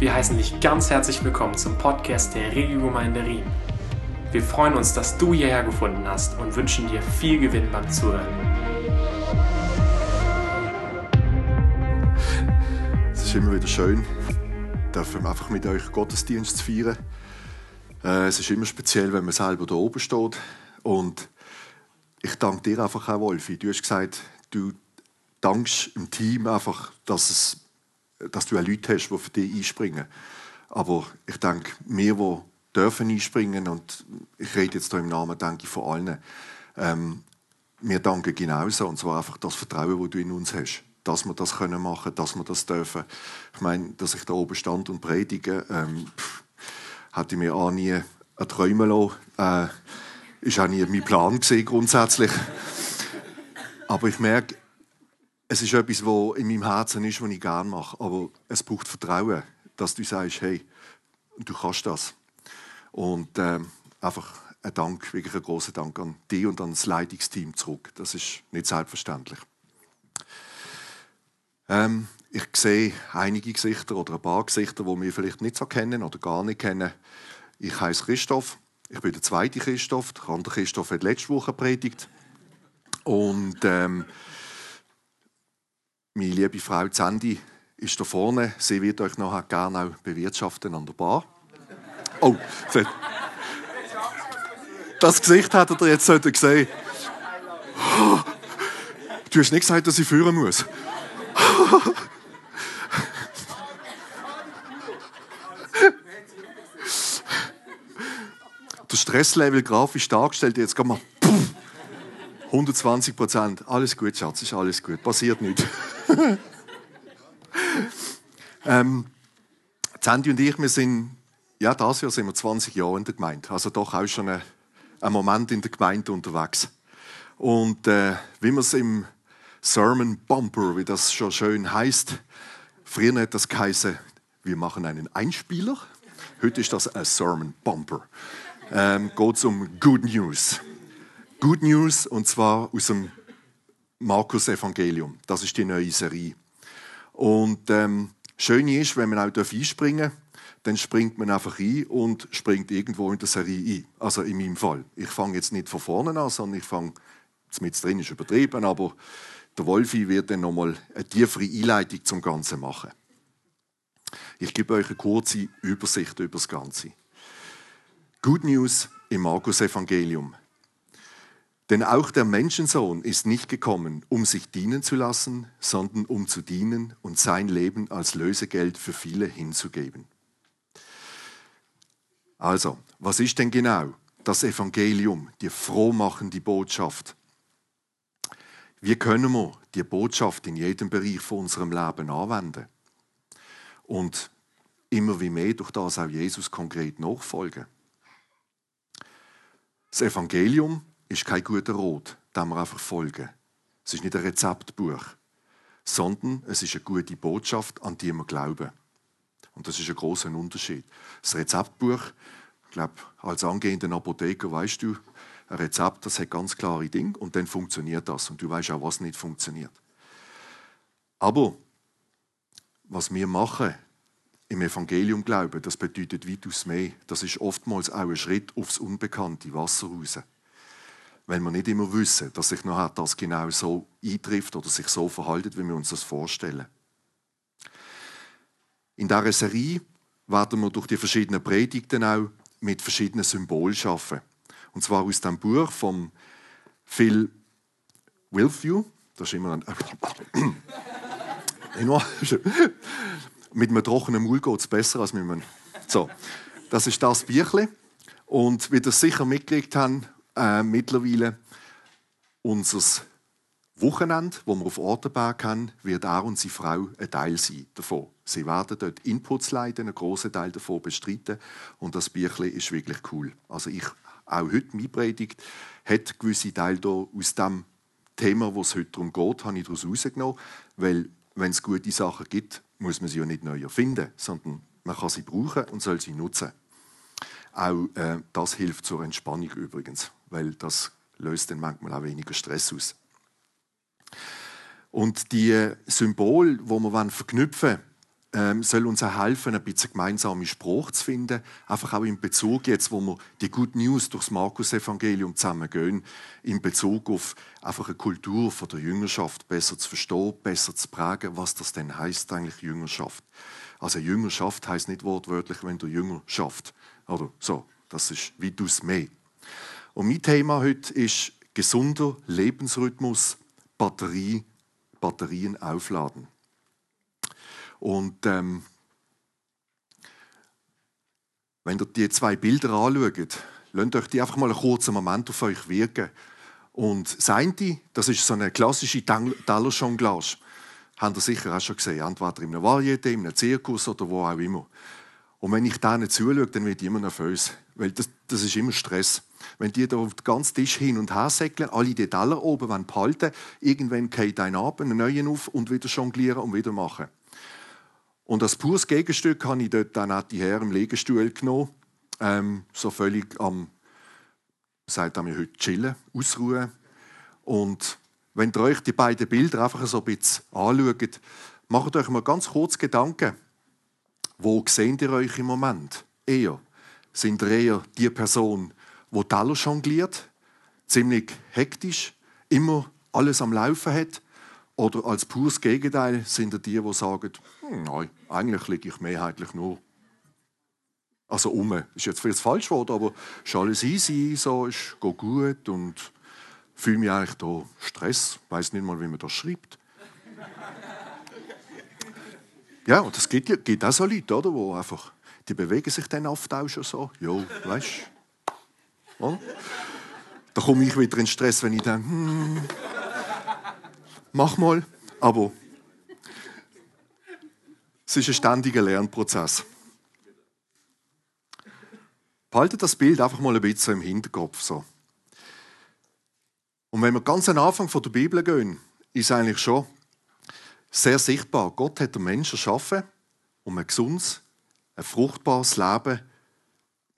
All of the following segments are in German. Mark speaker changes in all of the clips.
Speaker 1: Wir heißen dich ganz herzlich willkommen zum Podcast der Regiogemeinde Riem. Wir freuen uns, dass du hierher gefunden hast und wünschen dir viel Gewinn beim Zuhören.
Speaker 2: Es ist immer wieder schön, dürfen einfach mit euch Gottesdienst zu feiern. Äh, es ist immer speziell, wenn man selber da oben steht. Und ich danke dir einfach auch, Wolfi. Du hast gesagt, du dankst im Team einfach, dass es dass du auch Leute hast, die für dich einspringen. Aber ich denke, wir, die dürfen einspringen, und ich rede jetzt hier im Namen, denke ich, von allen, ähm, wir danken genauso, und zwar einfach das Vertrauen, das du in uns hast. Dass wir das können machen, dass wir das dürfen. Ich meine, dass ich da oben stand und predige, ähm, pff, hätte ich mir auch nie erträumen lassen. Äh, ist auch nie mein Plan gewesen, grundsätzlich. Aber ich merke, es ist etwas, was in meinem Herzen ist, was ich gerne mache. Aber es braucht Vertrauen, dass du sagst, hey, du kannst das. Und äh, einfach ein Dank, wirklich ein großer Dank an dich und an das Leitungsteam zurück. Das ist nicht selbstverständlich. Ähm, ich sehe einige Gesichter oder ein paar Gesichter, die wir vielleicht nicht so kennen oder gar nicht kennen. Ich heiße Christoph. Ich bin der zweite Christoph. Der andere Christoph hat letzte Woche predigt. Und ähm, meine liebe Frau Sandy ist da vorne. Sie wird euch nachher gerne auch bewirtschaften an der Bar. Oh, das Gesicht hättet ihr jetzt gesehen. Du hast nicht gesagt, dass ich führen muss. Der Stresslevel grafisch dargestellt, jetzt kann man 120 Prozent. Alles gut, Schatz, ist alles gut. Passiert nichts. ähm, Sandy und ich, wir sind, ja, das Jahr sind wir 20 Jahre in der Gemeinde. Also doch auch schon ein, Moment in der Gemeinde unterwegs. Und äh, wie man es im Sermon Bumper, wie das schon schön heißt, früher hat das geheißen, wir machen einen Einspieler. Heute ist das ein Sermon Bumper. Ähm, Geht es um Good News. Good News und zwar aus dem Markus Evangelium. Das ist die neue Serie. Und ähm, schön ist, wenn man auch einspringen darf, dann springt man einfach ein und springt irgendwo in der Serie ein. Also in meinem Fall. Ich fange jetzt nicht von vorne an, sondern ich fange, mit drin ist übertrieben, aber der Wolfi wird dann nochmal eine tiefere Einleitung zum Ganzen machen. Ich gebe euch eine kurze Übersicht über das Ganze. Good News im Markus Evangelium. Denn auch der Menschensohn ist nicht gekommen, um sich dienen zu lassen, sondern um zu dienen und sein Leben als Lösegeld für viele hinzugeben. Also, was ist denn genau das Evangelium, die frohmachende Botschaft? Wie können wir die Botschaft in jedem Bereich von unserem Leben anwenden? Und immer wie mehr durch das auch Jesus konkret nachfolgen. Das Evangelium ist kein guter Rot, dem wir einfach folgen. Es ist nicht ein Rezeptbuch, sondern es ist eine gute Botschaft, an die wir glauben. Und das ist ein großer Unterschied. Das Rezeptbuch, ich glaube, als angehender Apotheker weißt du, ein Rezept, das hat ganz klare Dinge und dann funktioniert das und du weißt auch, was nicht funktioniert. Aber was wir machen im Evangelium glauben, das bedeutet weitaus mehr. Das ist oftmals auch ein Schritt aufs unbekannte Wasser raus wenn wir nicht immer wissen, dass sich nachher das genau so eintrifft oder sich so verhaltet, wie wir uns das vorstellen. In dieser Serie werden wir durch die verschiedenen Predigten auch mit verschiedenen Symbolen arbeiten. Und zwar aus dem Buch von Phil Wilfew. Das ist immer ein. mit einem trockenen Maul geht es besser als mit einem. So, das ist das Büchle. Und wie ihr sicher mitgelegt habt, äh, mittlerweile unser Wochenende, wo wir auf Ortenberg haben, wird er und seine Frau ein Teil sein davon. Sie werden dort Inputs leiten, einen großen Teil davon bestreiten und das Büchlein ist wirklich cool. Also ich, auch heute meine Predigt, hat gewisse Teile da aus dem Thema, wo es heute darum geht, habe ich daraus rausgenommen, weil wenn es gute Sachen gibt, muss man sie ja nicht neu erfinden, sondern man kann sie brauchen und soll sie nutzen. Auch äh, das hilft zur Entspannung übrigens weil das löst dann manchmal auch weniger Stress aus. Und die Symbole, wo wir verknüpfen ähm, soll uns auch helfen, ein bisschen gemeinsame Spruch zu finden. Einfach auch in Bezug jetzt, wo wir die Good News durchs Markus-Evangelium zusammen gehen, in Bezug auf einfach eine Kultur von der Jüngerschaft besser zu verstehen, besser zu prägen, was das denn heißt eigentlich Jüngerschaft. Also Jüngerschaft heißt nicht wortwörtlich, wenn du Jünger schafft. Oder so. Das ist wie du's mehr. Und mein Thema heute ist gesunder Lebensrhythmus, Batterie, Batterien aufladen. Und ähm, wenn ihr die zwei Bilder anschaut, lasst euch die einfach mal einen kurzen Moment auf euch wirken. Und eine, das ist so eine klassische Tellerjonglage. Habt ihr sicher auch schon gesehen. Entweder in einem Varieté, in einem Zirkus oder wo auch immer. Und wenn ich denen zuschaue, dann werde ich immer nervös. Weil das, das ist immer Stress. Wenn die da auf den ganzen Tisch hin und her säckeln, alle die Teller oben behalten, irgendwann geht ein ab, einen neuen auf und wieder jonglieren und wieder machen. Und als pures Gegenstück habe ich dort dann auch die Herren im Liegestuhl genommen. Ähm, so völlig am, sagt mir heute, chillen, ausruhen. Und wenn ihr euch die beiden Bilder einfach so ein bisschen anschaut, macht euch mal ganz kurz Gedanken. Wo seht ihr euch im Moment? Eher. Sind ihr eher die Person, die Teller jongliert, ziemlich hektisch, immer alles am Laufen hat? Oder als pures Gegenteil sind die, die sagen, hm, nein, eigentlich liege ich mehrheitlich nur. Also um. Ist jetzt vielleicht falsch Wort, aber ist alles easy, so ist gut und fühle mich eigentlich da Stress, weiß nicht mal, wie man das schreibt. ja, und es gibt, gibt auch so Leute, oder, wo einfach, die bewegen sich dann oft auch schon so. Jo, weißt du? Da komme ich wieder in Stress, wenn ich denke, hm, mach mal. Aber es ist ein ständiger Lernprozess. Behaltet das Bild einfach mal ein bisschen im Hinterkopf. So. Und wenn wir ganz am Anfang von der Bibel gehen, ist eigentlich schon sehr sichtbar, Gott hat den Menschen erschaffen, um ein gesundes, ein fruchtbares Leben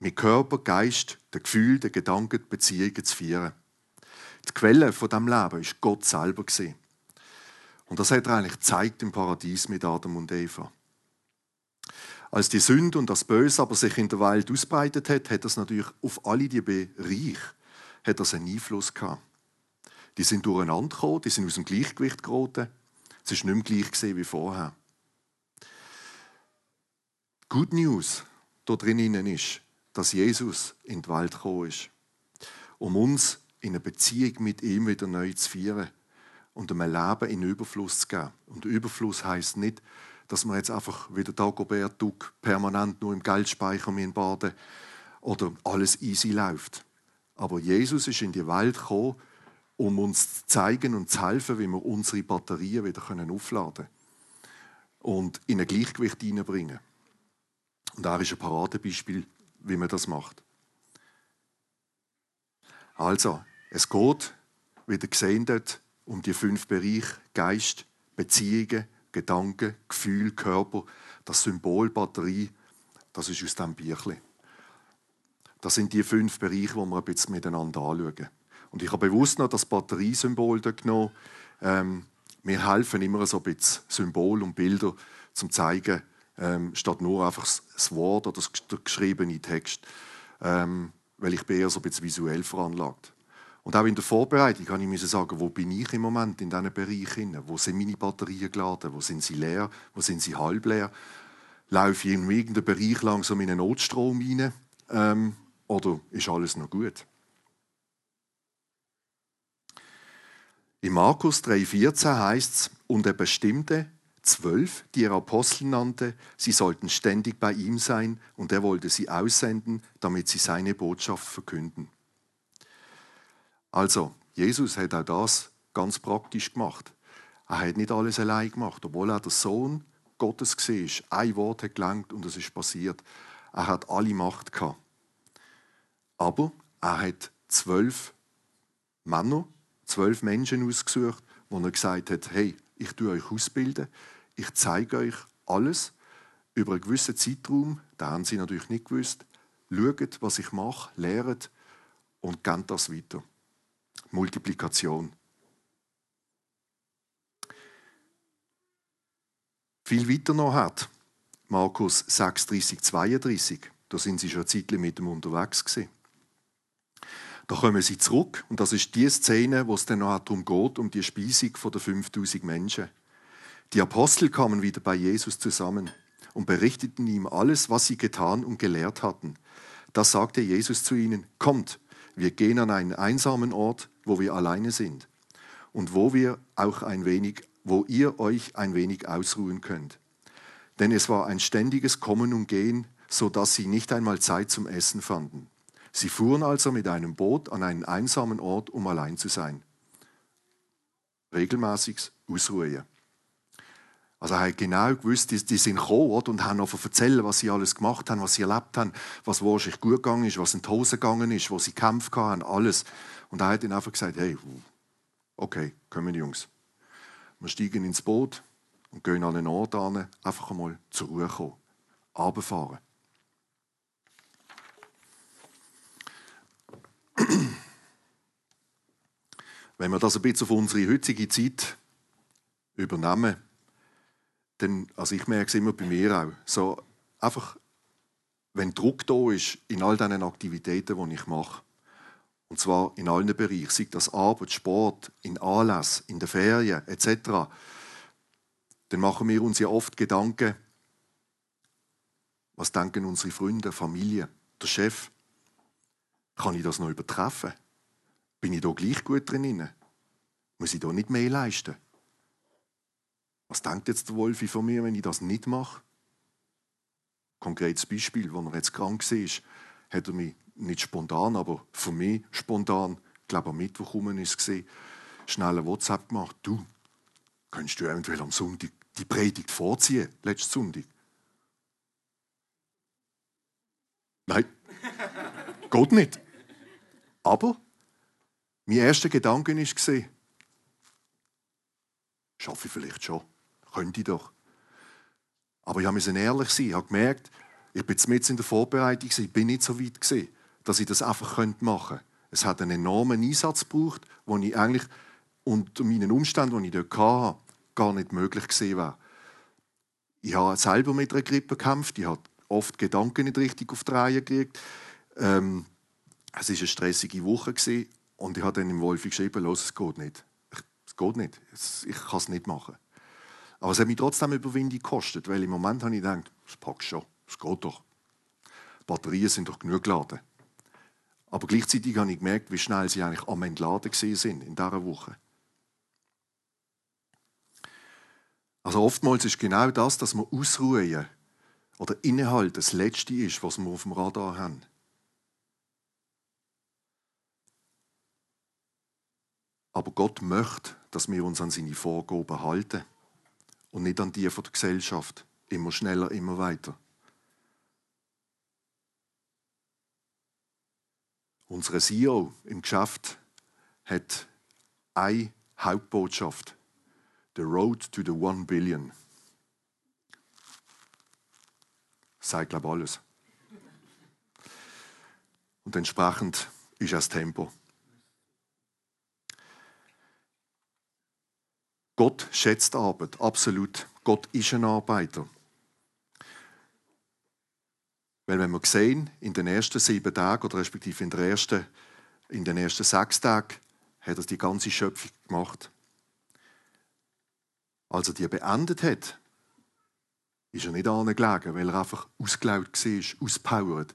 Speaker 2: mit Körper, Geist, den Gefühlen, den Gedanken, den Beziehungen zu führen. Die Quelle von diesem Leben ist Gott selber Und das hat er eigentlich gezeigt im Paradies mit Adam und Eva. Als die Sünde und das Böse aber sich in der Welt ausbreitet hat, hat das natürlich auf alle die Bereiche hat das einen Einfluss gehabt. Die sind durcheinander gekommen, die sind aus dem Gleichgewicht geraten. Es ist nicht mehr gleich gesehen wie vorher. Good News da drinnen ist, dass Jesus in die Welt gekommen ist, um uns in eine Beziehung mit ihm wieder neu zu führen und einem Leben in Überfluss zu geben. Und Überfluss heißt nicht, dass wir jetzt einfach wie der Dagobert Duck permanent nur im Geldspeicher baden oder alles easy läuft. Aber Jesus ist in die Welt gekommen, um uns zu zeigen und zu helfen, wie wir unsere Batterien wieder aufladen können und in ein Gleichgewicht hineinbringen. Und er ist ein Paradebeispiel, wie man das macht. Also, es geht, wie ihr gesehen habt, um die fünf Bereiche Geist, Beziehungen, Gedanken, Gefühl, Körper, das Symbol Batterie, das ist aus diesem Bierchen. Das sind die fünf Bereiche, die wir ein bisschen miteinander anschauen. Und ich habe bewusst noch das Batteriesymbol genommen. Ähm, wir helfen immer so ein bisschen Symbol und Bilder zum zeigen, ähm, statt nur einfach das Wort oder der geschriebene Text. Ähm, weil ich bin eher so ein bisschen visuell veranlagt. Und auch in der Vorbereitung kann ich sagen, wo bin ich im Moment in diesen Bereichen? Wo sind meine Batterien geladen? Wo sind sie leer? Wo sind sie halb leer? Laufe ich in irgendeinen Bereich langsam in einen Notstrom rein? Ähm, oder ist alles noch gut? In Markus 3,14 heißt es, und er bestimmte zwölf, die er Apostel nannte, sie sollten ständig bei ihm sein, und er wollte sie aussenden, damit sie seine Botschaft verkünden. Also, Jesus hat auch das ganz praktisch gemacht. Er hat nicht alles allein gemacht, obwohl er der Sohn Gottes war. Ein Wort hat gelangt und es ist passiert. Er hat alle Macht gehabt. Aber er hat zwölf Männer, zwölf Menschen ausgesucht, wo er gesagt hat: Hey, ich tue euch ausbilden, ich zeige euch alles über einen gewissen Zeitraum. Da haben sie natürlich nicht gewusst. Schaut, was ich mache, lehrt und gebt das weiter. Multiplikation. Viel weiter noch hat, Markus 6, 30, 32. Da sind sie schon ein Zeitchen mit dem unterwegs gewesen. Da kommen sie zurück und das ist die Szene, wo es dann noch darum geht, um die Speisung der 5000 Menschen. Die Apostel kamen wieder bei Jesus zusammen und berichteten ihm alles, was sie getan und gelehrt hatten. Da sagte Jesus zu ihnen, kommt, wir gehen an einen einsamen Ort, wo wir alleine sind und wo wir auch ein wenig, wo ihr euch ein wenig ausruhen könnt. Denn es war ein ständiges Kommen und Gehen, so dass sie nicht einmal Zeit zum Essen fanden. Sie fuhren also mit einem Boot an einen einsamen Ort, um allein zu sein. Regelmäßiges Ausruhen. Also er hat genau gewusst, die, die sind gekommen oder, und haben noch erzählen, was sie alles gemacht haben, was sie erlebt haben, was wahrscheinlich gut gegangen ist, was in die Hose gegangen ist, wo sie gekämpft haben, alles. Und er hat ihnen einfach gesagt, hey, okay, kommen Jungs. Wir steigen ins Boot und gehen an einen Ort an, einfach einmal zur Ruhe kommen. Runterfahren. Wenn wir das ein bisschen auf unsere heutige Zeit übernehmen, dann, also ich merke es immer bei mir auch, so einfach, wenn Druck da ist in all diesen Aktivitäten, die ich mache, und zwar in allen Bereichen, sei das Arbeit, Sport, in Anlass, in den Ferien etc., dann machen wir uns ja oft Gedanken, was denken unsere Freunde, Familie, der Chef? Kann ich das noch übertreffen? Bin ich da gleich gut drin? Muss ich da nicht mehr leisten? Was denkt jetzt der Wolfi von mir, wenn ich das nicht mache? Konkretes Beispiel, als er jetzt krank war, hat er mich nicht spontan, aber für mich spontan, ich glaube am Mittwoch rum ist es schnell ein WhatsApp gemacht. Du, könntest du eventuell am Sonntag die Predigt vorziehen, letzten Sonntag? Nein, geht nicht. Aber mein erster Gedanke war, schaffe ich vielleicht schon, könnte ich doch. Aber ich musste ehrlich sein, ich habe gemerkt, ich bin jetzt in der Vorbereitung, ich bin nicht so weit dass ich das einfach machen könnte. Es hat einen enormen Einsatz gebraucht, den ich eigentlich unter meinen Umständen, die ich dort hatte, gar nicht möglich wäre. Ich habe selber mit einer Grippe gekämpft, ich habe oft Gedanken nicht richtig auf die Reihe gelegt. Ähm, es war eine stressige Woche und ich habe dann im Wolfi geschrieben, los, es geht nicht. Es geht nicht. Ich kann es nicht machen. Aber es hat mich trotzdem Überwindung gekostet, weil im Moment habe ich gedacht, das packst schon, es geht doch. Die Batterien sind doch genug geladen. Aber gleichzeitig habe ich gemerkt, wie schnell sie eigentlich am Entladen sind in dieser Woche. Also oftmals ist genau das, dass wir ausruhen oder innehalten, das Letzte ist, was wir auf dem Radar haben. Aber Gott möchte, dass wir uns an seine Vorgaben halten und nicht an die von der Gesellschaft. Immer schneller, immer weiter. Unsere CEO im Geschäft hat eine Hauptbotschaft. The Road to the One Billion. Das sagt, glaube ich, alles. Und entsprechend ist das Tempo. Gott schätzt Arbeit, absolut. Gott ist ein Arbeiter. Weil wenn wir sehen, in den ersten sieben Tagen oder respektive in, der ersten, in den ersten sechs Tagen hat er die ganze Schöpfung gemacht. Als er die beendet hat, ist er nicht angelegen, weil er einfach ausgelaugt war, auspowert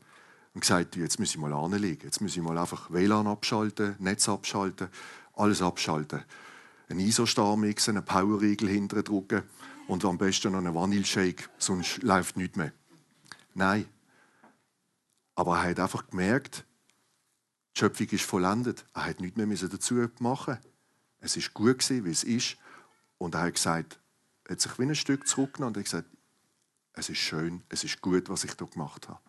Speaker 2: und gesagt hat, jetzt muss ich mal anlegen, jetzt muss ich mal einfach WLAN abschalten, Netz abschalten, alles abschalten einen ISO-Star-Mix, einen Power-Riegel hinten drücken und am besten noch einen Vanille-Shake, sonst läuft nichts mehr. Nein. Aber er hat einfach gemerkt, die Schöpfung ist vollendet. Er hat nichts mehr dazu machen. Es ist gut gewesen, wie es ist. Und er hat gesagt, er hat sich wie ein Stück zurückgenommen und hat gesagt, es ist schön, es ist gut, was ich hier gemacht habe.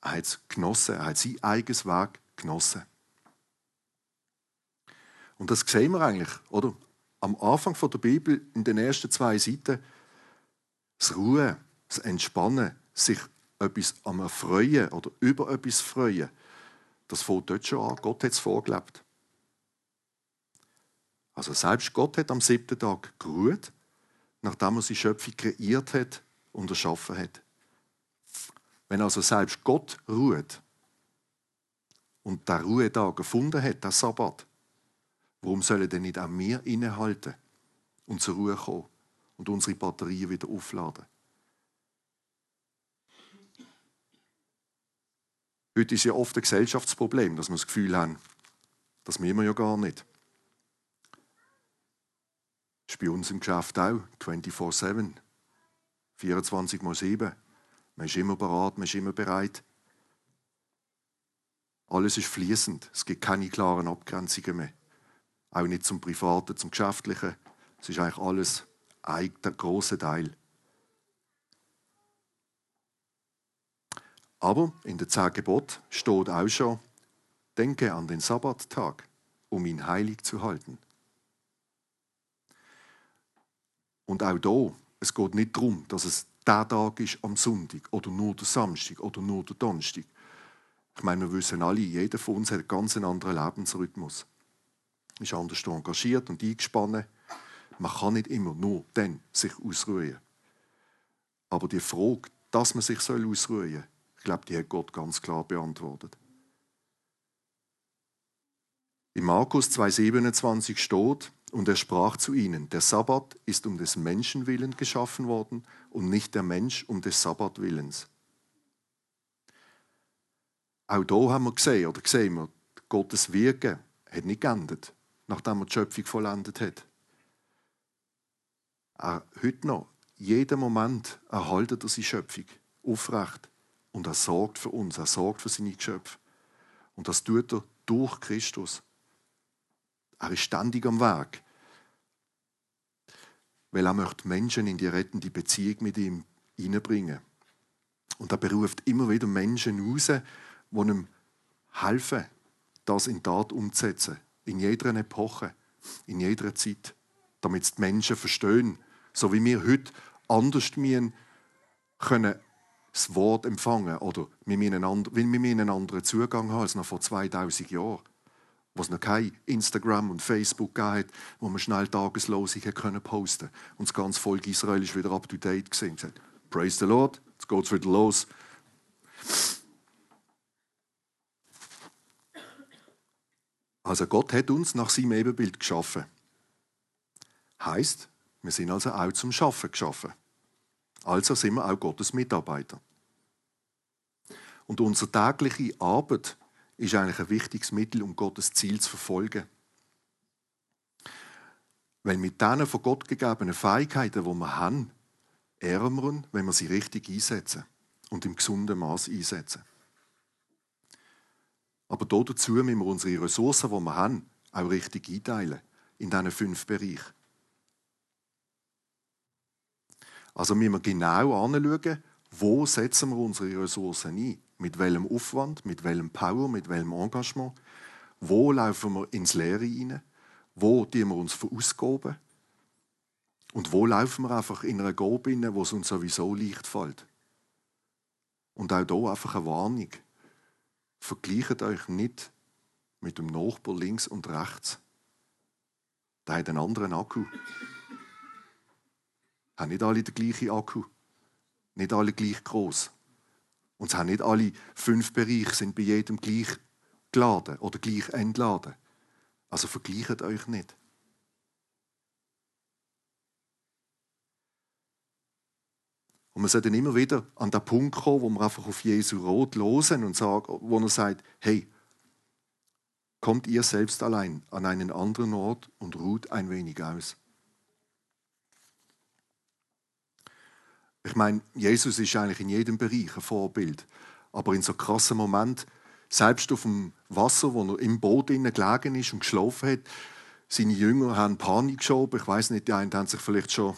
Speaker 2: Er hat es genossen, er hat sein eigenes Weg genossen. Und das sehen wir eigentlich, oder? Am Anfang der Bibel, in den ersten zwei Seiten, das Ruhen, das Entspannen, sich etwas am Erfreuen oder über etwas freuen, das fängt dort schon an. Gott hat es vorgelebt. Also selbst Gott hat am siebten Tag geruht, nachdem er seine Schöpfung kreiert hat und erschaffen hat. Wenn also selbst Gott ruht und der Ruhetag gefunden hat, der Sabbat, warum sollen denn nicht auch wir innehalten und zur Ruhe kommen und unsere Batterien wieder aufladen? Heute ist ja oft ein Gesellschaftsproblem, dass wir das Gefühl haben, das müssen wir ja gar nicht. Das ist bei uns im Geschäft auch 24-7. 24 mal 7. Man ist immer bereit, man ist immer bereit. Alles ist fließend. Es gibt keine klaren Abgrenzungen mehr. Auch nicht zum Privaten, zum Geschäftlichen. Es ist eigentlich alles ein großer Teil. Aber in der zehn Gebot steht auch schon, denke an den Sabbattag, um ihn heilig zu halten. Und auch da, es geht nicht darum, dass es der Tag ist am Sonntag oder nur der Samstag oder nur der Donnerstag. Ich meine, wir wissen alle, jeder von uns hat einen ganz anderen Lebensrhythmus. Ist anders engagiert und eingespannt. Man kann nicht immer nur dann sich ausruhen. Aber die Frage, dass man sich ausruhen soll, ich glaube, die hat Gott ganz klar beantwortet. In Markus 2,27 steht, und er sprach zu ihnen, der Sabbat ist um des Menschen willen geschaffen worden und nicht der Mensch um des Sabbatwillens. Auch da haben wir gesehen, oder sehen wir, Gottes Wirken hat nicht geendet, nachdem er die Schöpfung vollendet hat. Auch heute noch, jeden Moment erhaltet er seine Schöpfung aufrecht und er sorgt für uns, er sorgt für seine Geschöpfe. Und das tut er durch Christus. Er ist ständig am Werk. Weil er möchte Menschen in die rettende Beziehung mit ihm hineinbringen. Und er beruft immer wieder Menschen raus, die ihm helfen, das in Tat umzusetzen. In jeder Epoche, in jeder Zeit. Damit die Menschen verstehen, so wie wir heute anders müssen, können das Wort empfangen oder wir müssen einen anderen Zugang haben als noch vor 2000 Jahren wo es noch kein Instagram und Facebook gab, wo man schnell Tageslosung können posten Und das ganze Volk Israel ist wieder up to date gesehen. Praise the Lord, jetzt geht es wieder los. Also Gott hat uns nach seinem Ebenbild geschaffen. Heißt, wir sind also auch zum Schaffen geschaffen. Also sind wir auch Gottes Mitarbeiter. Und unsere tägliche Arbeit ist eigentlich ein wichtiges Mittel, um Gottes Ziel zu verfolgen. Weil mit diesen von Gott gegebenen Fähigkeiten, die wir haben, ehren wenn wir sie richtig einsetzen und im gesunden Maß einsetzen. Aber dazu müssen wir unsere Ressourcen, die wir haben, auch richtig einteilen in diesen fünf Bereichen. Also müssen wir genau anschauen, wo setzen wir unsere Ressourcen ein mit welchem Aufwand, mit welchem Power, mit welchem Engagement. Wo laufen wir ins Leere hinein? Wo tun wir uns verausgaben? Und wo laufen wir einfach in einer Gabe hinein, wo es uns sowieso leicht fällt? Und auch hier einfach eine Warnung. Vergleicht euch nicht mit dem Nachbar links und rechts. Der hat einen anderen Akku. Haben nicht alle den gleichen Akku. Nicht alle gleich groß. Und es haben nicht alle fünf Bereiche sind bei jedem gleich geladen oder gleich entladen. Also vergleicht euch nicht. Und man sollte immer wieder an den Punkt kommen, wo man einfach auf Jesu Rot losen und sagen, wo er sagt, hey, kommt ihr selbst allein an einen anderen Ort und ruht ein wenig aus. Ich meine, Jesus ist eigentlich in jedem Bereich ein Vorbild. Aber in so krassen Moment, selbst auf dem Wasser, wo er im Boot gelegen ist und geschlafen hat, seine Jünger haben Panik geschoben. Ich weiß nicht, die einen haben sich vielleicht schon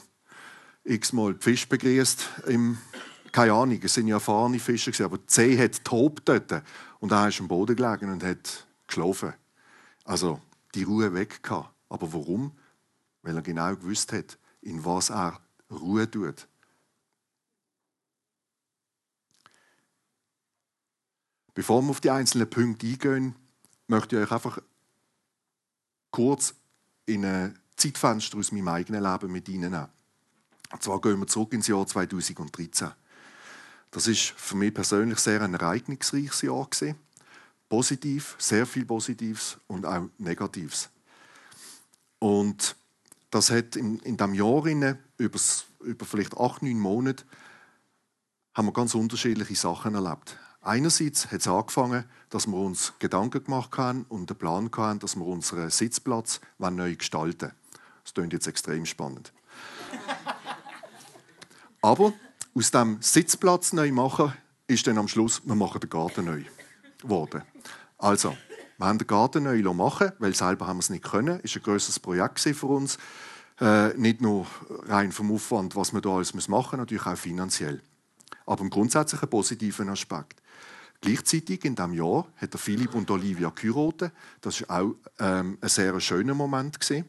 Speaker 2: x-mal die Fische begrüßt. Im, keine Ahnung, es sind ja erfahrene Fischer, aber See hat tobt dort. Und er ist am Boden gelegen und hat geschlafen. Also die Ruhe weg gehabt. Aber warum? Weil er genau gewusst hat, in was er Ruhe tut. Bevor wir auf die einzelnen Punkte eingehen, möchte ich euch einfach kurz in ein Zeitfenster aus meinem eigenen Leben mit Ihnen nehmen. Und zwar gehen wir zurück ins Jahr 2013. Das ist für mich persönlich sehr ein ereignisreiches Jahr gewesen. Positiv, sehr viel Positives und auch Negatives. Und das hat in, in diesem Jahr über, über vielleicht acht, neun Monate haben wir ganz unterschiedliche Sachen erlebt. Einerseits hat es angefangen, dass wir uns Gedanken gemacht haben und den Plan hatten, dass wir unseren Sitzplatz neu gestalten wollen. Das klingt jetzt extrem spannend. Aber aus dem Sitzplatz neu machen, ist dann am Schluss, wir machen den Garten neu geworden. Also, wir haben den Garten neu machen weil selber haben wir es nicht können. Es war ein grosses Projekt für uns. Äh, nicht nur rein vom Aufwand, was wir da alles machen müssen, natürlich auch finanziell. Aber im grundsätzlichen positiven Aspekt. Gleichzeitig in diesem Jahr hat Philipp und Olivia geheiratet. Das war auch ähm, ein sehr schöner Moment. Gewesen.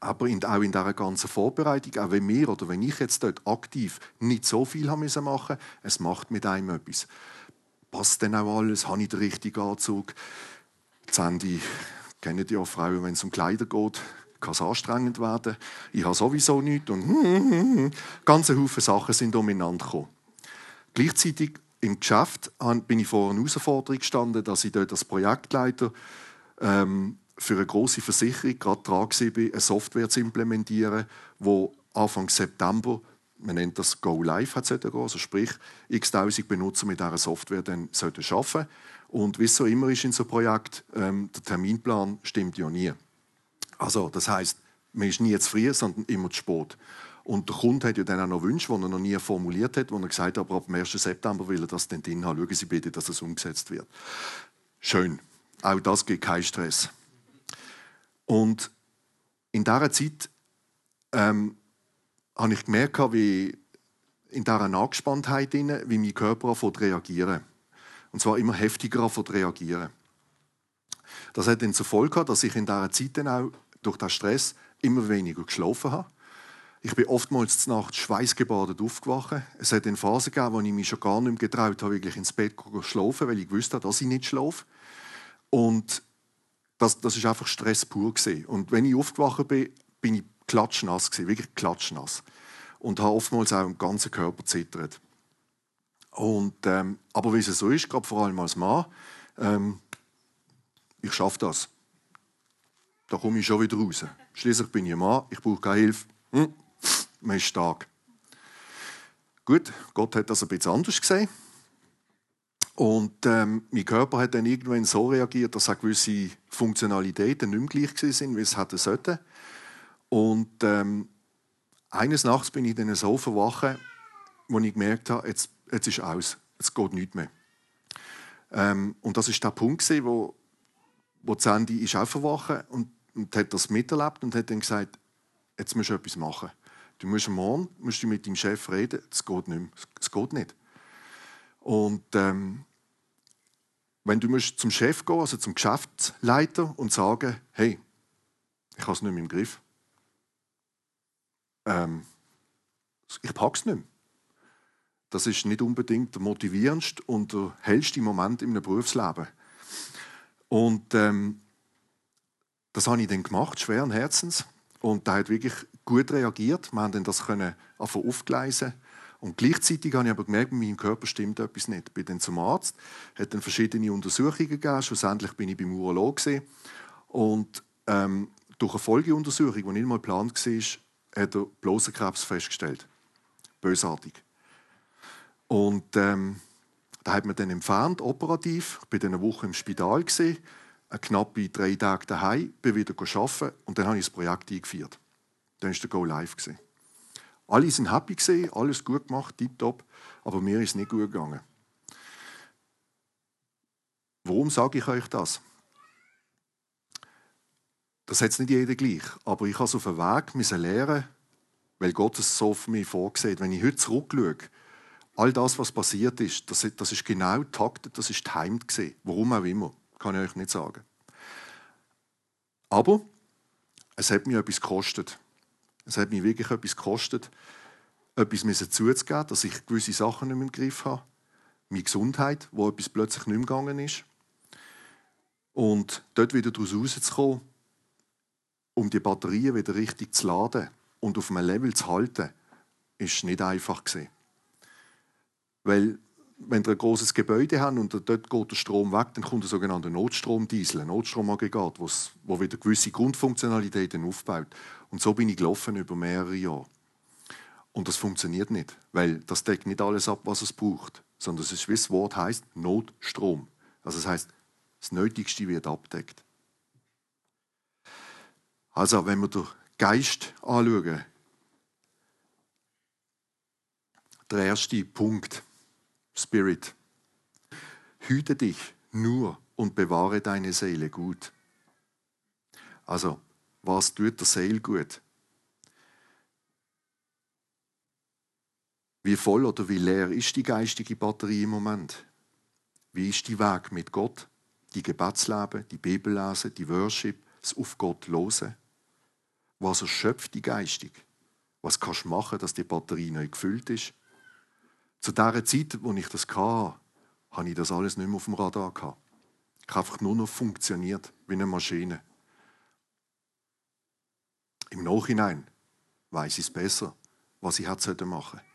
Speaker 2: Aber in, auch in dieser ganzen Vorbereitung, auch wenn wir oder wenn ich jetzt dort aktiv nicht so viel haben müssen machen, es macht mit einem etwas. Passt denn auch alles? Habe ich den richtigen Anzug? Sandy kennen ja Frauen, wenn es um Kleider geht, kann es anstrengend werden. Ich habe sowieso nichts und ganze Haufen Sachen sind umeinander gekommen. Gleichzeitig im Geschäft bin ich vor einer Herausforderung gestanden, dass ich dort als Projektleiter ähm, für eine große Versicherung gerade dran war, eine Software zu implementieren, wo Anfang September, man nennt das Go Live, hat gehen, also sprich x tausend Benutzer mit dieser Software dann sollten. Und wie es so immer ist in so einem Projekt, ähm, der Terminplan stimmt ja nie. Also das heißt, man ist nie zu früh, sondern immer zu spät. Und der Kunde hat ja dann auch noch Wünsche, die er noch nie formuliert hat, wo er gesagt hat, aber ab dem 1. September will er das dann drin haben. Schauen Sie bitte, dass das umgesetzt wird. Schön. Auch das gibt keinen Stress. Und in dieser Zeit ähm, habe ich gemerkt, wie in dieser Angespanntheit, wie mein Körper anfängt reagieren. Und zwar immer heftiger anfängt reagieren. Das hat dann zur Folge, dass ich in dieser Zeit dann auch durch den Stress immer weniger geschlafen habe. Ich bin oftmals zur Nacht schweißgebadet aufgewacht. Es hat eine Phase gegeben, wo ich mich schon gar nicht mehr getraut habe, wirklich ins Bett zu schlafen, weil ich wusste, dass ich nicht schlafe. Und das, das ist einfach Stress pur gewesen. Und wenn ich aufgewacht bin, bin ich klatschnass gewesen, wirklich klatschnass. Und habe oftmals auch im ganzen Körper zittert. Und, ähm, aber wie es so ist, gerade vor allem als Mann, ähm, ich schaffe das. Da komme ich schon wieder raus. Schließlich bin ich ein Mann, ich brauche keine Hilfe. Hm, man ist stark. Gut, Gott hat das ein bisschen anders gesehen. Und ähm, mein Körper hat dann irgendwann so reagiert, dass auch gewisse Funktionalitäten nicht mehr gleich waren, wie es hätte sollten. Und ähm, eines Nachts bin ich dann so verwacht, wo ich gemerkt habe, jetzt, jetzt ist aus, jetzt geht nichts mehr. Ähm, und das ist der Punkt, wo, wo Sandy ist auch verwacht und, und hat das miterlebt und hat dann gesagt, jetzt musst du etwas machen. Du musst morgen musst du mit deinem Chef reden, es geht nicht mehr. Es geht nicht. Und ähm, wenn du musst zum Chef gehen, also zum Geschäftsleiter und sagen, hey, ich habe es nicht mehr im Griff. Ähm, ich packe es nicht mehr. Das ist nicht unbedingt der motivierendste und der hellste Moment in einem Berufsleben. Und ähm, das habe ich dann gemacht, schweren Herzens. Und der hat wirklich gut reagiert. Wir haben das können aufgleisen und gleichzeitig habe ich aber gemerkt, mit meinem Körper stimmt etwas nicht. Ich bin dann zum Arzt, hat dann verschiedene Untersuchungen gegeben. Schlussendlich bin ich beim Urolog und ähm, durch eine Folgeuntersuchung, die nicht mal geplant war, hat er Blasenkrebs festgestellt. Bösartig. Und ähm, da hat man dann entfernt, operativ. Ich war dann eine Woche im Spital, gewesen, knappe drei Tage daheim, bin wieder arbeiten und dann habe ich das Projekt eingeführt. Dann war der Go Live. Gewesen. Alle sind happy gesehen, alles gut gemacht, tipptopp, aber mir ist nicht gut gegangen. Warum sage ich euch das? Das hat nicht jeder gleich, aber ich habe es auf dem Weg müssen lernen, weil Gott es so für mich vorgesehen Wenn ich heute zurückschaue, all das, was passiert ist, das, das ist genau taktet, das ist timed gesehen. Warum auch immer, kann ich euch nicht sagen. Aber es hat mir etwas gekostet. Es hat mich wirklich etwas gekostet, etwas zuzugeben, dass ich gewisse Sachen nicht mehr im Griff habe. Meine Gesundheit, wo etwas plötzlich nicht mehr gegangen ist. Und dort wieder daraus rauszukommen, um die Batterien wieder richtig zu laden und auf einem Level zu halten, ist nicht einfach. Weil wenn wir ein großes Gebäude haben und dort geht der Strom weg, dann kommt ein sogenannter Notstromdiesel, ein Notstromaggregat, wo wieder gewisse Grundfunktionalitäten aufbaut. Und so bin ich gelaufen über mehrere Jahre. Und das funktioniert nicht, weil das deckt nicht alles ab, was es braucht, sondern wie das Wort heißt, Notstrom. Also das heißt, das Nötigste wird abdeckt. Also, wenn wir den Geist anschauen, der erste Punkt, Spirit. Hüte dich nur und bewahre deine Seele gut. Also, was tut der Seele gut? Wie voll oder wie leer ist die geistige Batterie im Moment? Wie ist die Weg mit Gott? Die Gebetsleben, die Bibellesen, die Worship, das auf Gott losen? Was erschöpft die geistig? Was kannst du machen, dass die Batterie neu gefüllt ist? Zu der Zeit, wo ich das hatte, hatte ich das alles nicht mehr auf dem Radar. Ich habe einfach nur noch funktioniert wie eine Maschine. Im Nachhinein weiß ich es besser, was ich hätte machen sollen.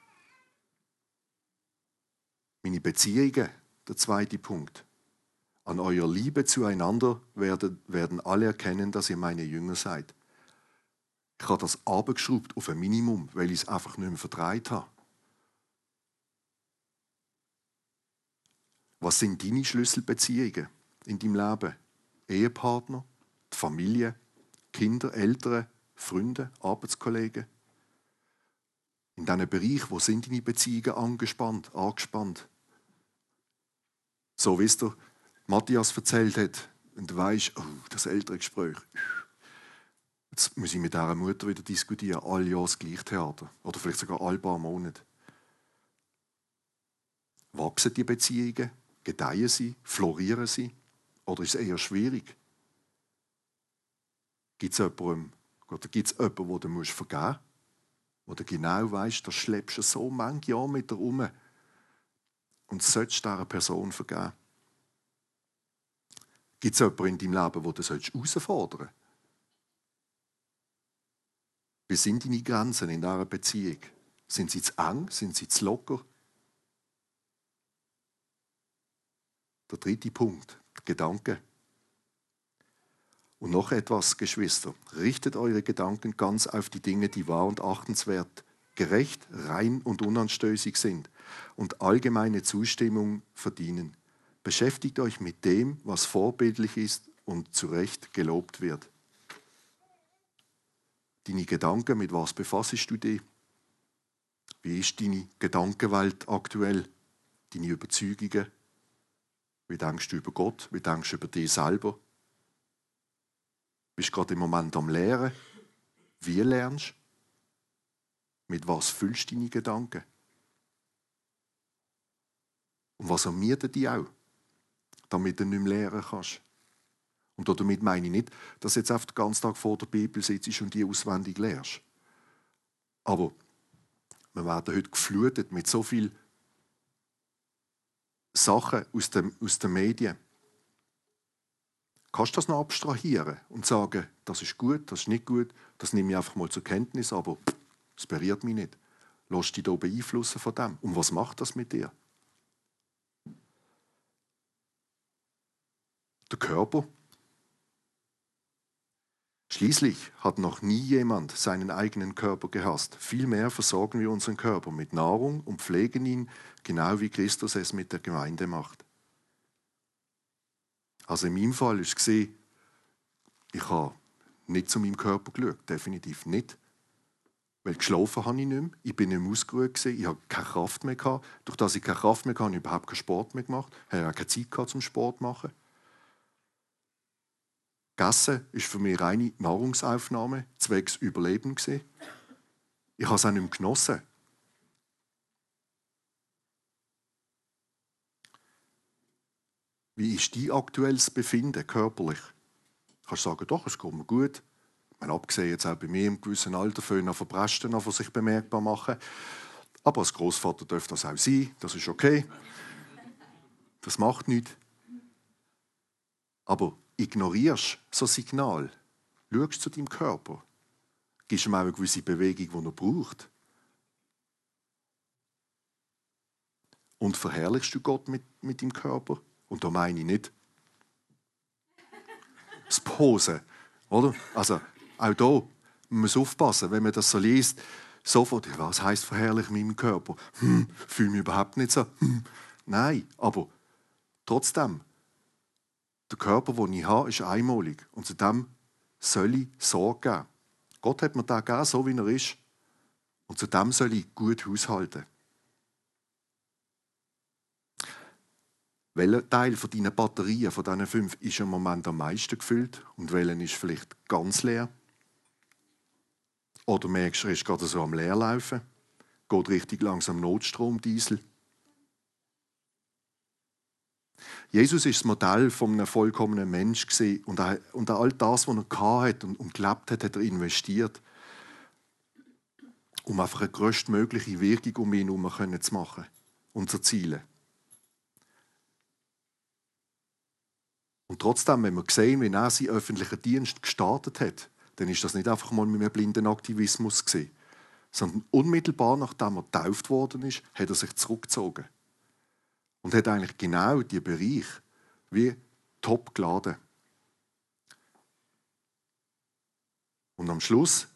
Speaker 2: Meine Beziehungen, der zweite Punkt. An eurer Liebe zueinander werden, alle erkennen, dass ihr meine Jünger seid. Ich habe das abgeschraubt auf ein Minimum, weil ich es einfach nicht mehr vertreibt habe. Was sind deine Schlüsselbeziehungen in deinem Leben? Ehepartner, die Familie, Kinder, Eltern, Freunde, Arbeitskollegen? In diesen Bereich, wo sind deine Beziehungen angespannt, angespannt? So wie es der Matthias erzählt hat, und du weißt, oh, das ältere Gespräch. Jetzt muss ich mit dieser Mutter wieder diskutieren, alle Jahre das gleiche Theater. Oder vielleicht sogar alle paar Monate. Wachsen die Beziehungen? Gedeihen sie? Florieren sie? Oder ist es eher schwierig? Gibt es jemanden, oder gibt es jemanden, den du vergeben musst? Wo du genau weißt, da schleppst du so manche Jahre mit dir rum und sollst dieser Person vergeben. Gibt es jemanden in deinem Leben, wo du herausfordern sollst? Wie sind deine Grenzen in dieser Beziehung? Sind sie zu eng? Sind sie zu locker? Der dritte Punkt, Gedanke. Und noch etwas, Geschwister. Richtet eure Gedanken ganz auf die Dinge, die wahr und achtenswert, gerecht, rein und unanstößig sind und allgemeine Zustimmung verdienen. Beschäftigt euch mit dem, was vorbildlich ist und zu Recht gelobt wird. Deine Gedanken, mit was befasst du dich? Wie ist deine Gedankenwelt aktuell? Deine Überzeugungen? Wie denkst du über Gott? Wie denkst du über dich selber? Bist gerade im Moment am Lehren? Wie lernst? Mit was füllst du deine Gedanken? Und was ermietet dich auch, damit du nicht mehr lehren kannst? Und damit meine ich nicht, dass du jetzt auf den ganzen Tag vor der Bibel sitzt und die auswendig lernst. Aber wir werden heute geflutet mit so viel Sachen aus, dem, aus den Medien. Kannst du das noch abstrahieren und sagen, das ist gut, das ist nicht gut, das nehme ich einfach mal zur Kenntnis, aber es berührt mich nicht. Lass dich da beeinflussen von dem. Und was macht das mit dir? Der Körper Schließlich hat noch nie jemand seinen eigenen Körper gehasst. Vielmehr versorgen wir unseren Körper mit Nahrung und pflegen ihn, genau wie Christus es mit der Gemeinde macht. Also in meinem Fall ist es ich habe nicht zu meinem Körper geschaut, definitiv nicht. Weil geschlafen habe ich nicht mehr, ich bin nicht mehr ausgeruht, ich habe keine Kraft mehr gehabt. Durch das ich keine Kraft mehr hatte, habe ich überhaupt keinen Sport mehr gemacht, ich habe keine Zeit gehabt zum Sport zu machen. Gegessen ist für mich reine Nahrungsaufnahme, zwecks Überleben. Ich habe es auch nicht mehr genossen. Wie ist dein aktuelles Befinden körperlich? Kannst du sagen, doch, es geht mir gut. Ich meine, abgesehen jetzt auch bei mir im gewissen Alter noch Verbrechen, die sich bemerkbar machen. Aber als Großvater dürfte das auch sein, das ist okay. Das macht nichts. Aber ignorierst so Signal, schaust zu deinem Körper, gibst ihm auch eine gewisse Bewegung, die er braucht. Und verherrlichst du Gott mit, mit deinem Körper? Und da meine ich nicht das Posen, oder? Also, auch da man muss aufpassen, wenn man das so liest, sofort, was heißt verherrlich meinem Körper? Hm, fühle mich überhaupt nicht so. Hm. Nein, aber trotzdem, der Körper, den ich habe, ist einmalig. Und zu dem soll ich Sorge geben. Gott hat mir da gegeben, so wie er ist. Und zu dem soll ich gut haushalten. Welcher Teil von deinen Batterien, von diesen fünf, ist im Moment am meisten gefüllt und welcher ist vielleicht ganz leer? Oder merkst du, er ist gerade so am Leerlaufen, geht richtig langsam Notstrom, Diesel. Jesus ist das Modell von einem vollkommenen Mensch und, und all das, was er hatte und, und gelebt hat, hat er investiert, um einfach eine größtmögliche Wirkung um ihn herum zu machen und zu erzielen. Und trotzdem, wenn wir sehen, wie er seinen öffentlichen Dienst gestartet hat, dann ist das nicht einfach mal mit einem blinden Aktivismus gewesen, sondern unmittelbar nachdem er getauft worden ist, hat er sich zurückgezogen und hat eigentlich genau die Bereich wie top geladen. Und am Schluss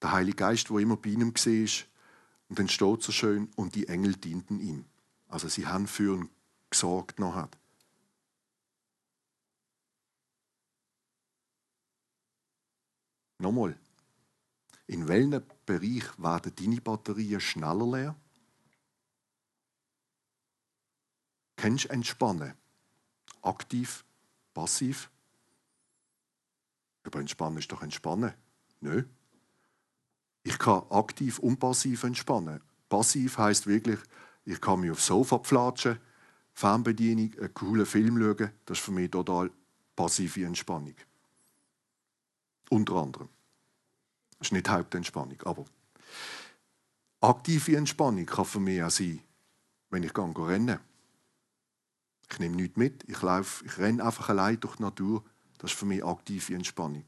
Speaker 2: der Heilige Geist, wo immer bei ihm war, und dann steht so schön, und die Engel dienten ihm. Also sie haben für ihn gesorgt noch. Nochmal. In welchem Bereich werden deine Batterien schneller leer? Kennst du Entspannen? Aktiv, passiv? Aber Entspannen ist doch Entspannen. Nö. Ich kann aktiv und passiv entspannen. Passiv heißt wirklich, ich kann mich aufs Sofa pflatschen, Fernbedienung, einen coolen Film schauen. Das ist für mich total passive Entspannung. Unter anderem. Das ist nicht Hauptentspannung, aber aktive Entspannung kann für mich auch sein, wenn ich gehe rennen. Ich nehme nichts mit, ich, laufe, ich renne einfach allein durch die Natur. Das ist für mich aktive Entspannung.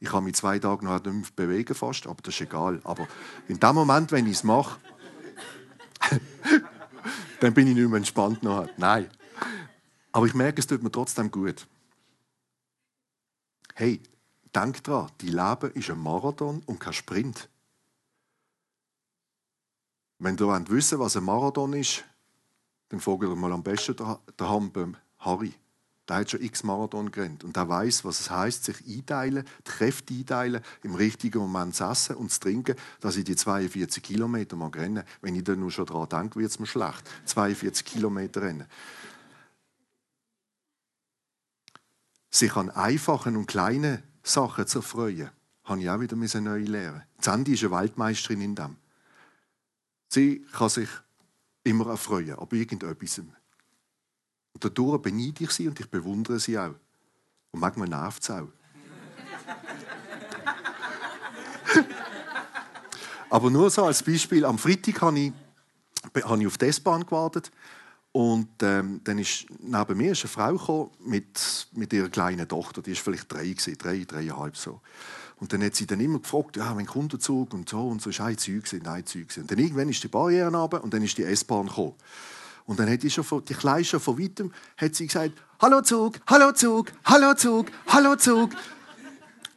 Speaker 2: Ich kann mich zwei Tage noch nicht bewegen fast, aber das ist egal. Aber in dem Moment, wenn ich es mache, dann bin ich nicht mehr entspannt noch. Nein. Aber ich merke, es tut mir trotzdem gut. Hey, denk dran, dein Leben ist ein Marathon und kein Sprint. Wenn du wissen was ein Marathon ist, dann fragt ihr mal am besten daheim beim Harry. Der hat schon x Marathon gerannt und der weiß, was es heißt, sich einteilen, die Kräfte einteilen, im richtigen Moment zu essen und zu trinken, dass ich die 42 Kilometer mal renne. Wenn ich da nur schon daran denke, wird es mir schlecht. 42 Kilometer rennen. Sich an einfachen und kleinen Sachen zu erfreuen, habe ich auch wieder neu lernen. Sandy ist eine Weltmeisterin in dem. Sie kann sich immer erfreuen, aber irgendetwas. Und dadurch beneide ich sie und ich bewundere sie auch. Und manchmal nervt es auch. aber nur so als Beispiel, am Freitag habe ich, habe ich auf die S-Bahn gewartet und ähm, dann ist neben mir ist eine Frau gekommen mit, mit ihrer kleinen Tochter, die ist vielleicht drei, drei, dreieinhalb so. Und dann hat sie dann immer gefragt, ja, wenn Kundenzug und so und so, ist ein Zeug ein Zeug. Und dann irgendwann ist die Barriere runter und dann ist die S-Bahn gekommen. Und dann hat die, schon von, die Kleine schon von weitem hat sie gesagt, Hallo Zug, Hallo Zug, Hallo Zug, Hallo Zug.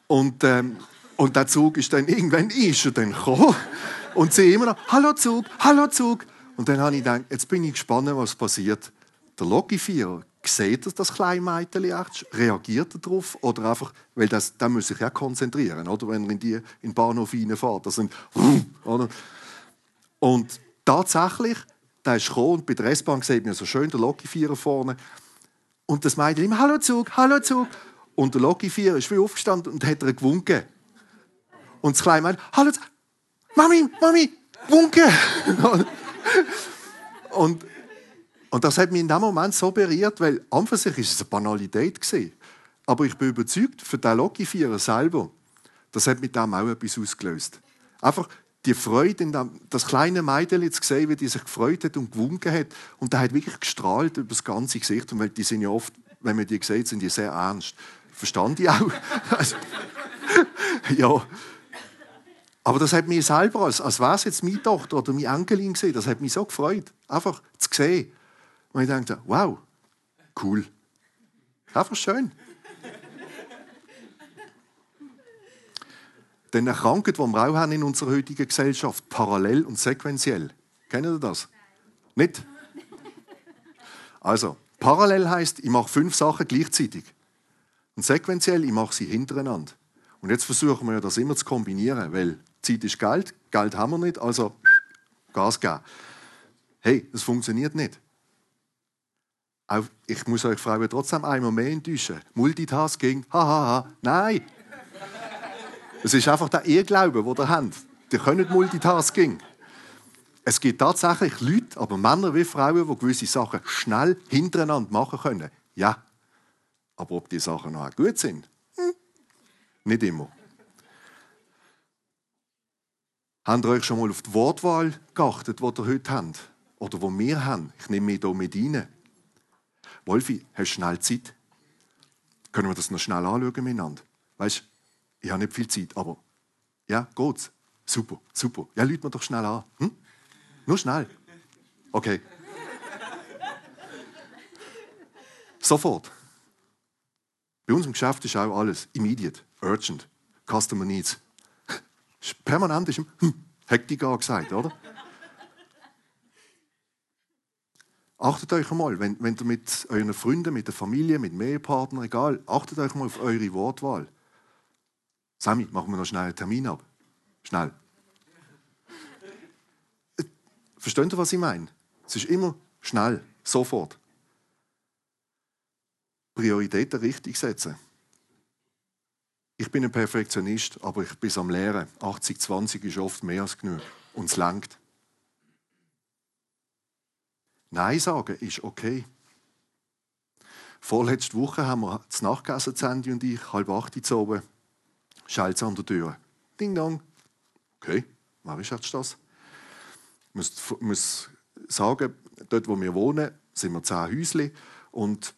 Speaker 2: Und, ähm, und der Zug ist dann irgendwann ist er dann gekommen. Und sie immer noch, Hallo Zug, Hallo Zug. Und dann habe ich gedacht, jetzt bin ich gespannt, was passiert. Der Lokifierer, sieht er das kleine Mädchen echt? Reagiert er darauf? Oder einfach, weil das, da muss sich ja konzentrieren, oder? wenn er in, die, in den Bahnhof reinfährt. Das sind, oder? Und tatsächlich, der ist gekommen und bei der S-Bahn sieht man so schön der Lokifierer vorne. Und das Mädchen immer, hallo Zug, hallo Zug. Und der Lokifierer ist wie aufgestanden und hat er gewunken. Und das kleine Mädchen, hallo Zug, Mami, Mami, wunken. und, und das hat mich in dem Moment so berührt, weil an für sich ist es eine Banalität gewesen. Aber ich bin überzeugt, für den Lokifierer selber, das hat mit dem auch etwas ausgelöst. Einfach die Freude, in dem, das kleine Mädchen zu sehen, wie die sich gefreut hat und gewunken hat. Und der hat wirklich gestrahlt über das ganze Gesicht. Und weil die sind ja oft, wenn man die sieht, sind die sehr ernst. Verstand ich auch. also, ja. Aber das hat mich selber, als, als wäre es jetzt meine Tochter oder meine Enkelin gesehen, das hat mich so gefreut, einfach zu sehen. Und ich dachte, wow, cool. Einfach schön. Denn eine Krankheit, die wir auch haben in unserer heutigen Gesellschaft, parallel und sequenziell. Kennen ihr das? Nicht? Also, parallel heißt, ich mache fünf Sachen gleichzeitig. Und sequenziell, ich mache sie hintereinander. Und jetzt versuchen wir das immer zu kombinieren, weil Zeit ist Geld, Geld haben wir nicht, also Gas geben. Hey, das funktioniert nicht. Auch ich muss euch Frauen trotzdem einmal mehr enttäuschen. Multitasking, hahaha, ha, ha. nein. Es ist einfach der Irrglaube, den ihr habt. Die können Multitasking. Es gibt tatsächlich Leute, aber Männer wie Frauen, die gewisse Sachen schnell hintereinander machen können. Ja. Aber ob die Sachen noch gut sind? Hm. Nicht immer. Habt ihr euch schon mal auf die Wortwahl geachtet, die ihr heute habt? Oder die wir haben? Ich nehme mich hier mit rein. Wolfi, hast du schnell Zeit? Können wir das noch schnell anschauen miteinander? Weißt ich habe nicht viel Zeit, aber ja, geht's? Super, super. Ja, lüt mir doch schnell an. Hm? Nur schnell. Okay. Sofort. Bei uns im Geschäft ist auch alles immediate, urgent, customer needs. Permanent ist hm, Hektik angesagt, oder? Achtet euch einmal, wenn, wenn ihr mit euren Freunden, mit der Familie, mit dem Ehepartner, egal, achtet euch mal auf eure Wortwahl. Sammy, machen wir noch schnell einen Termin ab. Schnell. Versteht ihr, was ich meine? Es ist immer schnell, sofort. Prioritäten richtig setzen. Ich bin ein Perfektionist, aber ich bin am Lehren. 80-20 ist oft mehr als genug. Und es langt. Nein sagen ist okay. Vorletzte Woche haben wir das Nachgegessen, Sandy und ich, halb acht Uhr oben schallt an der Tür. Ding dong. Okay, wer ist jetzt das? Ich muss, muss sagen, dort wo wir wohnen, sind wir zehn Häusle und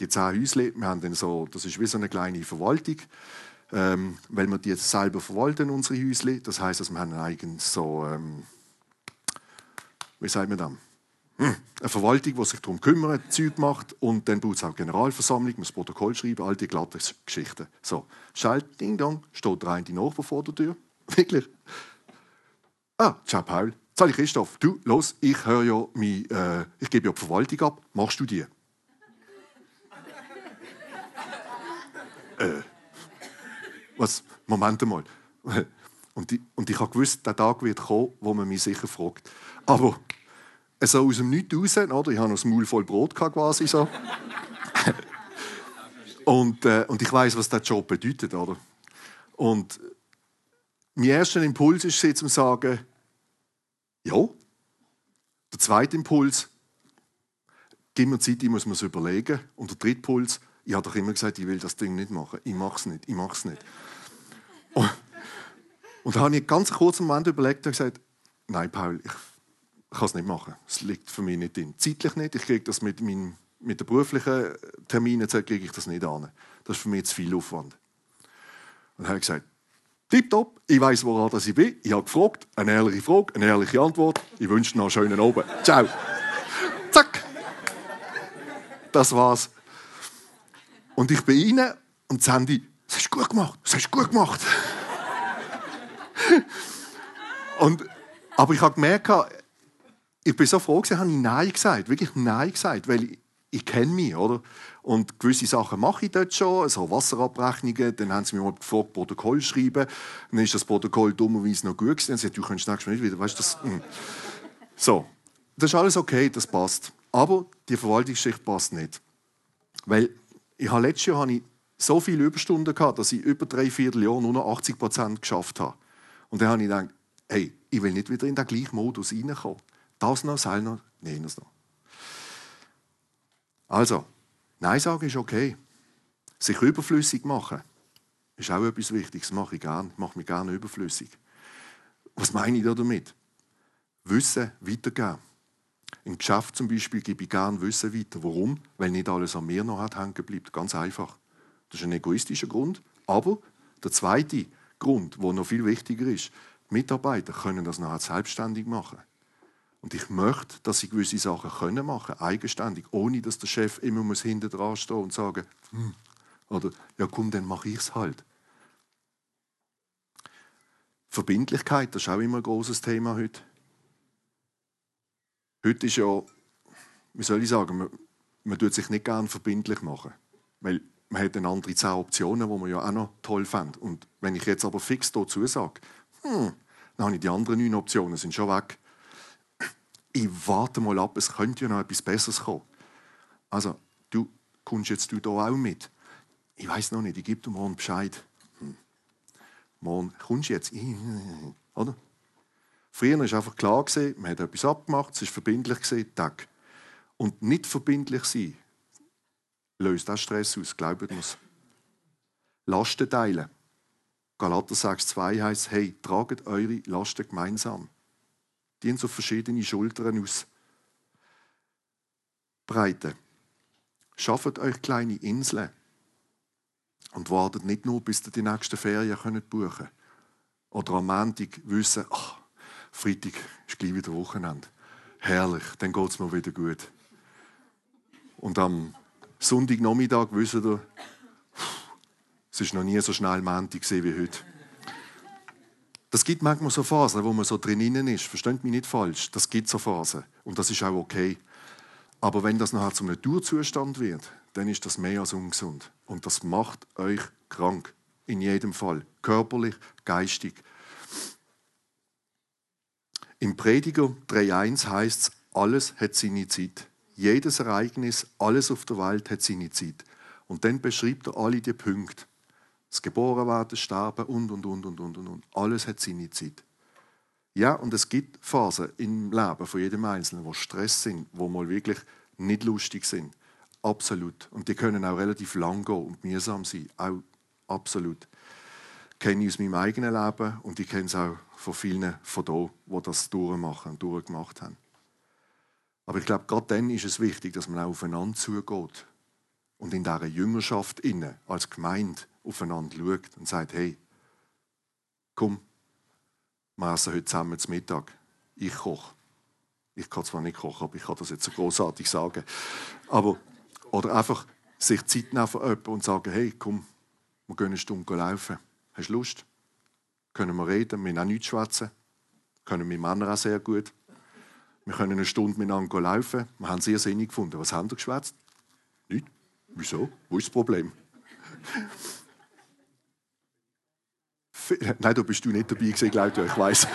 Speaker 2: die zehn Häusle, wir haben dann so, das ist wie so eine kleine Verwaltung, ähm, weil wir die jetzt selber verwalten, unsere Häusle. Das heißt, dass wir haben eigens so, ähm, wie sagt man das? Hm, eine Verwaltung, die sich darum kümmert, Zeug macht und dann braucht es auch Generalversammlung, muss Protokoll schreiben, all die glatten Geschichten. So, schalt, ding dong, steht der eine Nachbar vor der Tür. Wirklich. Ah, ciao Paul. Sag ich Christoph, du, los, ich höre ja, mein, äh, ich gebe ja die Verwaltung ab, machst du die? äh, was? Moment mal. Und ich, und ich habe gewusst, der Tag wird kommen, wo man mich sicher fragt. Aber so aus dem Nichts raus, oder? ich hatte noch ein Maul voll Brot quasi so. und, äh, und ich weiß, was der Job bedeutet, oder? Und mein erster Impuls ist jetzt zu sagen, ja. Der zweite Impuls, gib mir Zeit, ich muss mir es überlegen. Und der dritte Impuls, ich habe doch immer gesagt, ich will das Ding nicht machen. Ich mache es nicht, ich mache es nicht. Und, und da habe ich einen ganz kurzen Moment überlegt und gesagt, nein, Paul, ich kann es nicht machen. Es liegt für mich nicht drin. Zeitlich nicht. Ich kriege das mit, meinem, mit den beruflichen Terminen kriege ich das nicht an. Das ist für mich zu viel Aufwand. Und dann habe ich gesagt, tipptopp, ich weiß, woran ich bin. Ich habe gefragt, eine ehrliche Frage, eine ehrliche Antwort. Ich wünsche noch einen schönen Abend. Ciao. Zack. Das war's. Und ich bin rein und Sandy, das hast du gut gemacht, das hast du gut gemacht. und, aber ich habe gemerkt, ich bin so froh, dass ich Nein gesagt wirklich Nein gesagt, weil ich, ich kenne mich, oder? Und gewisse Sachen mache ich dort schon, so Wasserabrechnungen. Dann haben sie mich mal gefragt, Protokoll schreiben. Dann ist das Protokoll dummerweise noch gut gewesen. Dann sie du kannst nächstes Mal nicht wieder, weißt das... Hm. So, das ist alles okay, das passt. Aber die Verwaltungsschicht passt nicht. Weil ich habe letztes Jahr so viele Überstunden gehabt, dass ich über drei Vierteljahr nur noch 80 Prozent geschafft habe. Und dann habe ich gedacht, hey, ich will nicht wieder in den gleichen Modus reinkommen. Das noch, das noch, jenes noch. Also, Nein sagen ist okay. Sich überflüssig machen ist auch etwas Wichtiges. Das mache ich gerne. Ich mache mich gerne überflüssig. Was meine ich da damit? Wissen weitergeben. Im Geschäft zum Beispiel gebe ich gerne Wissen weiter. Warum? Weil nicht alles an mir noch hängen bleibt. Ganz einfach. Das ist ein egoistischer Grund. Aber der zweite Grund, wo noch viel wichtiger ist. Die Mitarbeiter können das nachher selbstständig machen. Und ich möchte, dass sie gewisse Sachen können machen, eigenständig, ohne dass der Chef immer muss hinter dran stehen und sagen, hm, oder ja komm, dann mache ich es halt. Verbindlichkeit, das ist auch immer ein großes Thema heute. Heute ist ja, wie soll ich sagen, man, man tut sich nicht gerne verbindlich machen, weil man hat dann andere zehn Optionen, die man ja auch noch toll fand. Und wenn ich jetzt aber fix dazu sage, hm, dann habe ich die anderen neun Optionen sind schon weg. Ich warte mal ab, es könnte ja noch etwas Besseres kommen. Also, du kommst jetzt da auch mit. Ich weiß noch nicht, ich gebe dir morgen Bescheid. Hm. Morgen kommst du jetzt. Oder? Früher war es einfach klar, man hat etwas abgemacht, es war verbindlich, Tag. Und nicht verbindlich sein, löst auch Stress aus, glaubt mir Lasten teilen. Galater 6,2 heißt, hey, tragt eure Lasten gemeinsam. Die so verschiedene Schultern aus. Breite. Schafft euch kleine Inseln. Und wartet nicht nur, bis ihr die nächsten Ferien buchen könnt. Oder am Montag wissen, ach, Freitag ist gleich wieder Wochenende. Herrlich, dann geht es mir wieder gut. Und am Sonntagnachmittag wissen ihr, es ist noch nie so schnell Montag wie heute. Das gibt manchmal so Phasen, wo man so drinnen ist. Versteht mich nicht falsch. Das gibt so Phasen. Und das ist auch okay. Aber wenn das nachher zum Naturzustand wird, dann ist das mehr als ungesund. Und das macht euch krank. In jedem Fall. Körperlich, geistig. Im Prediger 3.1 heißt es, alles hat seine Zeit. Jedes Ereignis, alles auf der Welt hat seine Zeit. Und dann beschreibt er alle die Punkte. Das Geborenwerden, Sterben und, und, und, und, und, und. Alles hat seine Zeit. Ja, und es gibt Phasen im Leben von jedem Einzelnen, wo Stress sind, wo mal wirklich nicht lustig sind. Absolut. Und die können auch relativ lang gehen und mühsam sein. Auch absolut kenne ich aus meinem eigenen Leben und ich kenne es auch von vielen von hier, die das durchmachen und durchgemacht haben. Aber ich glaube, gerade dann ist es wichtig, dass man auch aufeinander zugeht und in dieser Jüngerschaft inne als Gemeinde aufeinander schaut und sagt, hey, komm, wir essen heute zusammen zum Mittag. Ich koche. Ich kann zwar nicht kochen, aber ich kann das jetzt so großartig sagen. Aber, oder einfach sich Zeit nehmen für und sagen, hey, komm, wir gehen eine Stunde laufen. Hast du Lust? Können wir reden, wir haben auch nichts schwätzen. Können wir Männer auch sehr gut. Wir können eine Stunde miteinander laufen. Wir haben sehr sinnig gefunden. Was haben wir geschwätzt? Nicht. Wieso? Wo ist das Problem? Nein, da bist du nicht dabei gewesen, glaube ich, weiß.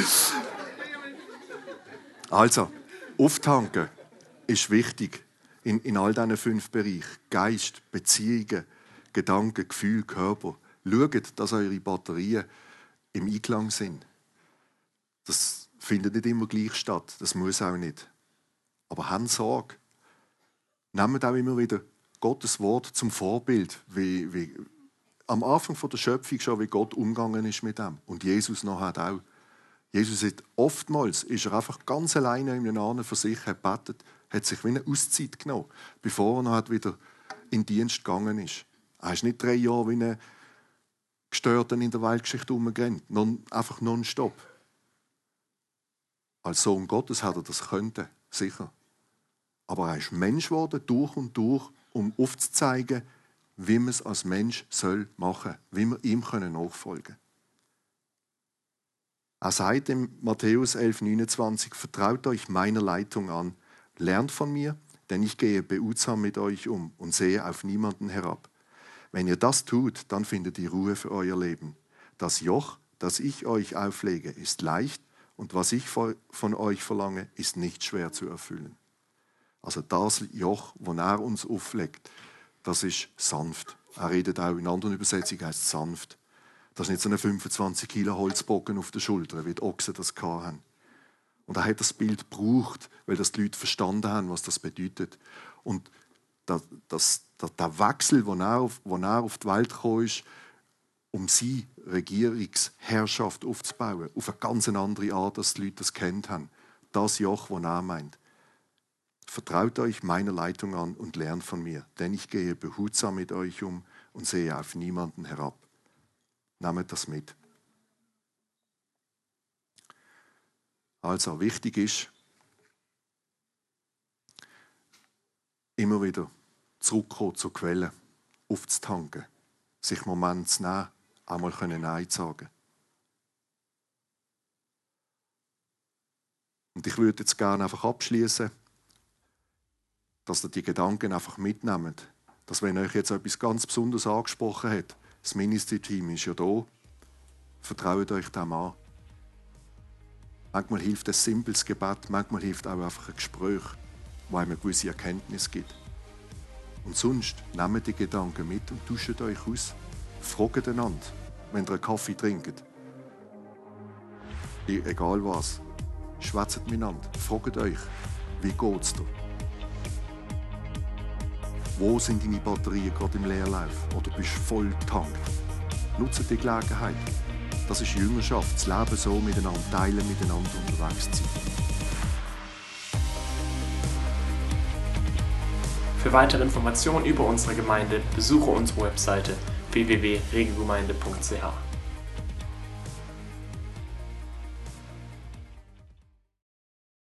Speaker 2: also, auftanken ist wichtig in, in all diesen fünf Bereichen. Geist, Beziehungen, Gedanken, Gefühl, Körper. Schaut, dass eure Batterien im Einklang sind. Das findet nicht immer gleich statt. Das muss auch nicht. Aber habt Sorge. Nehmt auch immer wieder Gottes Wort zum Vorbild, wie, wie am Anfang der Schöpfung schon, wie Gott umgegangen ist mit dem. Und Jesus nachher auch. Jesus hat oftmals ist er einfach ganz alleine in einem für sich hat betet, hat sich wie eine Auszeit genommen, bevor er noch wieder in Dienst gegangen ist. Er ist nicht drei Jahre wie ein Gestörter in der Weltgeschichte umgerannt, non, einfach nonstop. Als Sohn Gottes hat er das könnte, sicher. Aber er ist Mensch geworden, durch und durch, um aufzuzeigen, wie man es als Mensch soll machen, wie wir ihm nachfolgen können. Er sagt in Matthäus 11,29: Vertraut euch meiner Leitung an, lernt von mir, denn ich gehe behutsam mit euch um und sehe auf niemanden herab. Wenn ihr das tut, dann findet ihr Ruhe für euer Leben. Das Joch, das ich euch auflege, ist leicht und was ich von euch verlange, ist nicht schwer zu erfüllen. Also das Joch, das er uns auflegt, das ist sanft. Er redet auch in anderen Übersetzungen, heißt sanft. Das ist nicht so ein 25 Kilo Holzbocken auf der Schulter, wie die Ochsen das haben. Und er hat das Bild gebraucht, weil das die Leute verstanden haben, was das bedeutet. Und das, das, der Wechsel, wo er, auf, wo er auf die Welt gekommen ist, um seine Regierungsherrschaft aufzubauen, auf eine ganz andere Art, als die Leute das kennt haben. Das Joch, das er meint. Vertraut euch meiner Leitung an und lernt von mir, denn ich gehe behutsam mit euch um und sehe auf niemanden herab. Nehmt das mit. Also wichtig ist, immer wieder zurückkommen zur Quelle, aufzutanken, sich Moment zu nehmen, einmal Nein zu sagen. Und ich würde jetzt gerne einfach abschließen, dass ihr die Gedanken einfach mitnehmt. Dass wenn euch jetzt etwas ganz Besonderes angesprochen hat, das Ministry-Team ist ja da, vertraut euch dem an. Manchmal hilft ein simples Gebet, manchmal hilft auch einfach ein Gespräch, wo einem eine gewisse Erkenntnis gibt. Und sonst nehmt die Gedanken mit und tauscht euch aus. Fragt einander, wenn ihr einen Kaffee trinkt. Egal was. Schwätzt miteinander. Fragt euch, wie geht's dir? Wo sind deine Batterien gerade im Leerlauf? Oder bist du voll getankt? Nutze die Gelegenheit. Das ist Jüngerschaft, das Leben so miteinander teilen, miteinander unterwegs zu sein.
Speaker 1: Für weitere Informationen über unsere Gemeinde besuche unsere Webseite www.regelgemeinde.ch.